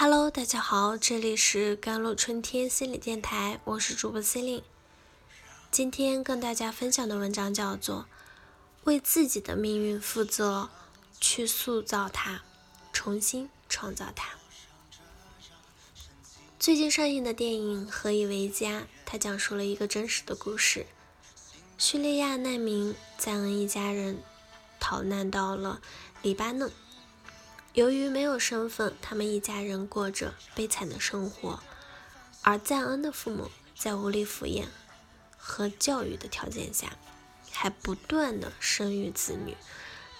Hello，大家好，这里是甘露春天心理电台，我是主播 C 令。今天跟大家分享的文章叫做《为自己的命运负责，去塑造它，重新创造它》。最近上映的电影《何以为家》，它讲述了一个真实的故事：叙利亚难民赞恩一家人逃难到了黎巴嫩。由于没有身份，他们一家人过着悲惨的生活。而赞恩的父母在无力抚养和教育的条件下，还不断的生育子女，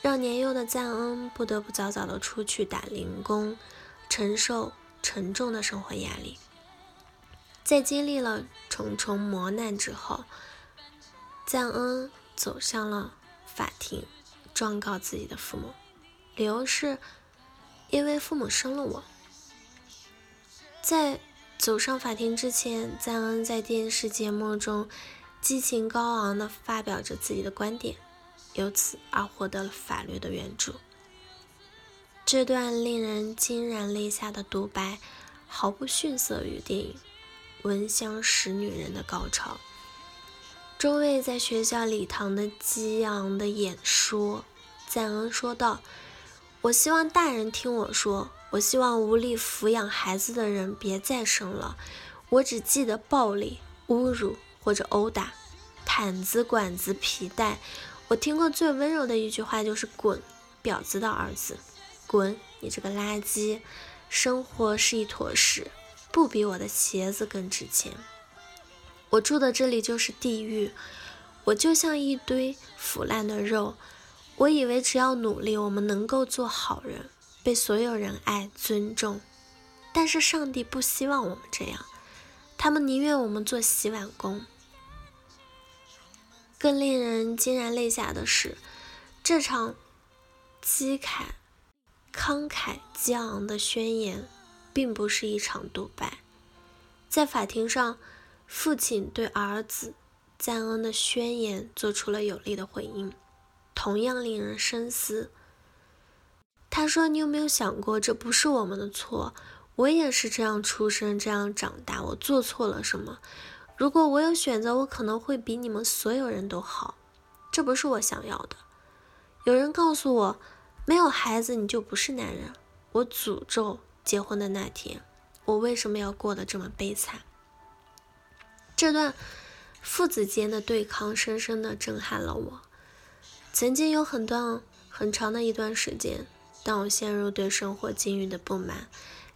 让年幼的赞恩不得不早早的出去打零工，承受沉重的生活压力。在经历了重重磨难之后，赞恩走向了法庭，状告自己的父母，理由是。因为父母生了我，在走上法庭之前，赞恩在电视节目中激情高昂地发表着自己的观点，由此而获得了法律的援助。这段令人惊然泪下的独白，毫不逊色于电影《闻香识女人》的高潮。周卫在学校礼堂的激昂的演说，赞恩说道。我希望大人听我说，我希望无力抚养孩子的人别再生了。我只记得暴力、侮辱或者殴打，毯子、管子、皮带。我听过最温柔的一句话就是“滚，婊子的儿子，滚，你这个垃圾！生活是一坨屎，不比我的鞋子更值钱。我住的这里就是地狱，我就像一堆腐烂的肉。”我以为只要努力，我们能够做好人，被所有人爱、尊重。但是上帝不希望我们这样，他们宁愿我们做洗碗工。更令人潸然泪下的是，这场激慨、慷慨激昂的宣言，并不是一场独白。在法庭上，父亲对儿子赞恩的宣言做出了有力的回应。同样令人深思。他说：“你有没有想过，这不是我们的错？我也是这样出生，这样长大。我做错了什么？如果我有选择，我可能会比你们所有人都好。这不是我想要的。”有人告诉我：“没有孩子，你就不是男人。”我诅咒结婚的那天。我为什么要过得这么悲惨？这段父子间的对抗，深深的震撼了我。曾经有很段很长的一段时间，当我陷入对生活境遇的不满，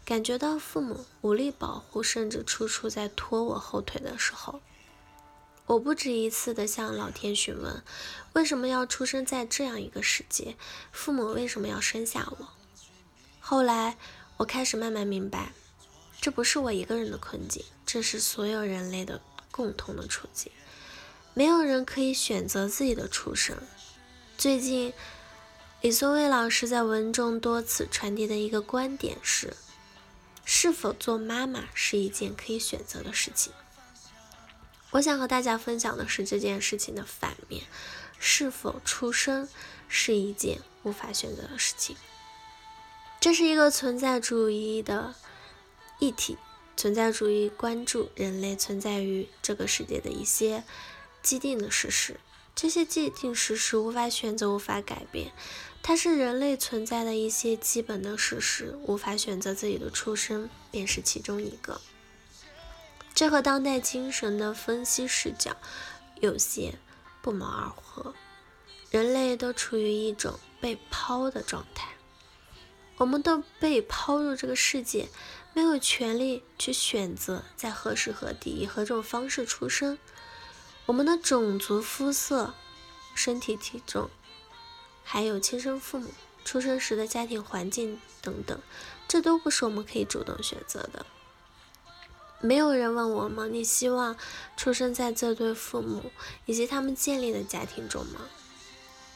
感觉到父母无力保护，甚至处处在拖我后腿的时候，我不止一次的向老天询问：为什么要出生在这样一个世界？父母为什么要生下我？后来，我开始慢慢明白，这不是我一个人的困境，这是所有人类的共同的处境。没有人可以选择自己的出生。最近，李松蔚老师在文中多次传递的一个观点是：是否做妈妈是一件可以选择的事情。我想和大家分享的是这件事情的反面：是否出生是一件无法选择的事情。这是一个存在主义的议题，存在主义关注人类存在于这个世界的一些既定的事实。这些既定事实无法选择，无法改变，它是人类存在的一些基本的事实，无法选择自己的出生便是其中一个。这和当代精神的分析视角有些不谋而合。人类都处于一种被抛的状态，我们都被抛入这个世界，没有权利去选择在何时何地以何种方式出生。我们的种族、肤色、身体体重，还有亲生父母出生时的家庭环境等等，这都不是我们可以主动选择的。没有人问我们：“你希望出生在这对父母以及他们建立的家庭中吗？”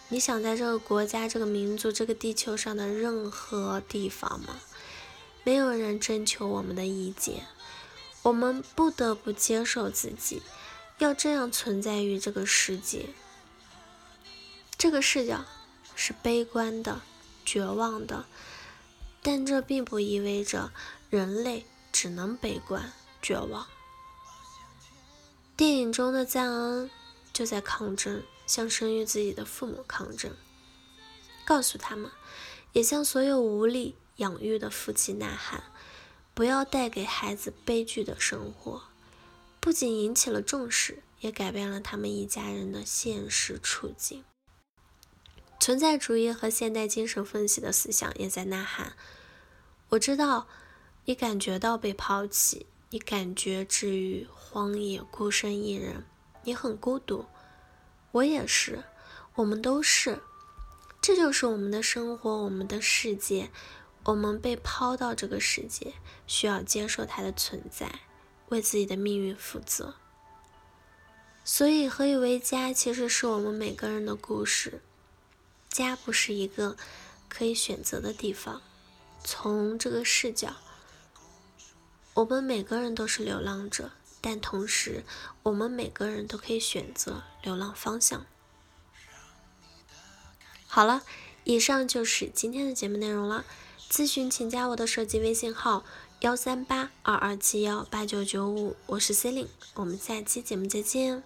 你想在这个国家、这个民族、这个地球上的任何地方吗？没有人征求我们的意见，我们不得不接受自己。要这样存在于这个世界，这个视角是悲观的、绝望的，但这并不意味着人类只能悲观绝望。电影中的赞恩就在抗争，向生育自己的父母抗争，告诉他们，也向所有无力养育的夫妻呐喊：不要带给孩子悲剧的生活。不仅引起了重视，也改变了他们一家人的现实处境。存在主义和现代精神分析的思想也在呐喊。我知道，你感觉到被抛弃，你感觉置于荒野，孤身一人，你很孤独。我也是，我们都是。这就是我们的生活，我们的世界。我们被抛到这个世界，需要接受它的存在，为自己的命运负责。所以，何以为家，其实是我们每个人的故事。家不是一个可以选择的地方。从这个视角，我们每个人都是流浪者，但同时，我们每个人都可以选择流浪方向。好了，以上就是今天的节目内容了。咨询请加我的手机微信号：幺三八二二七幺八九九五，我是 C e l i n e 我们下期节目再见。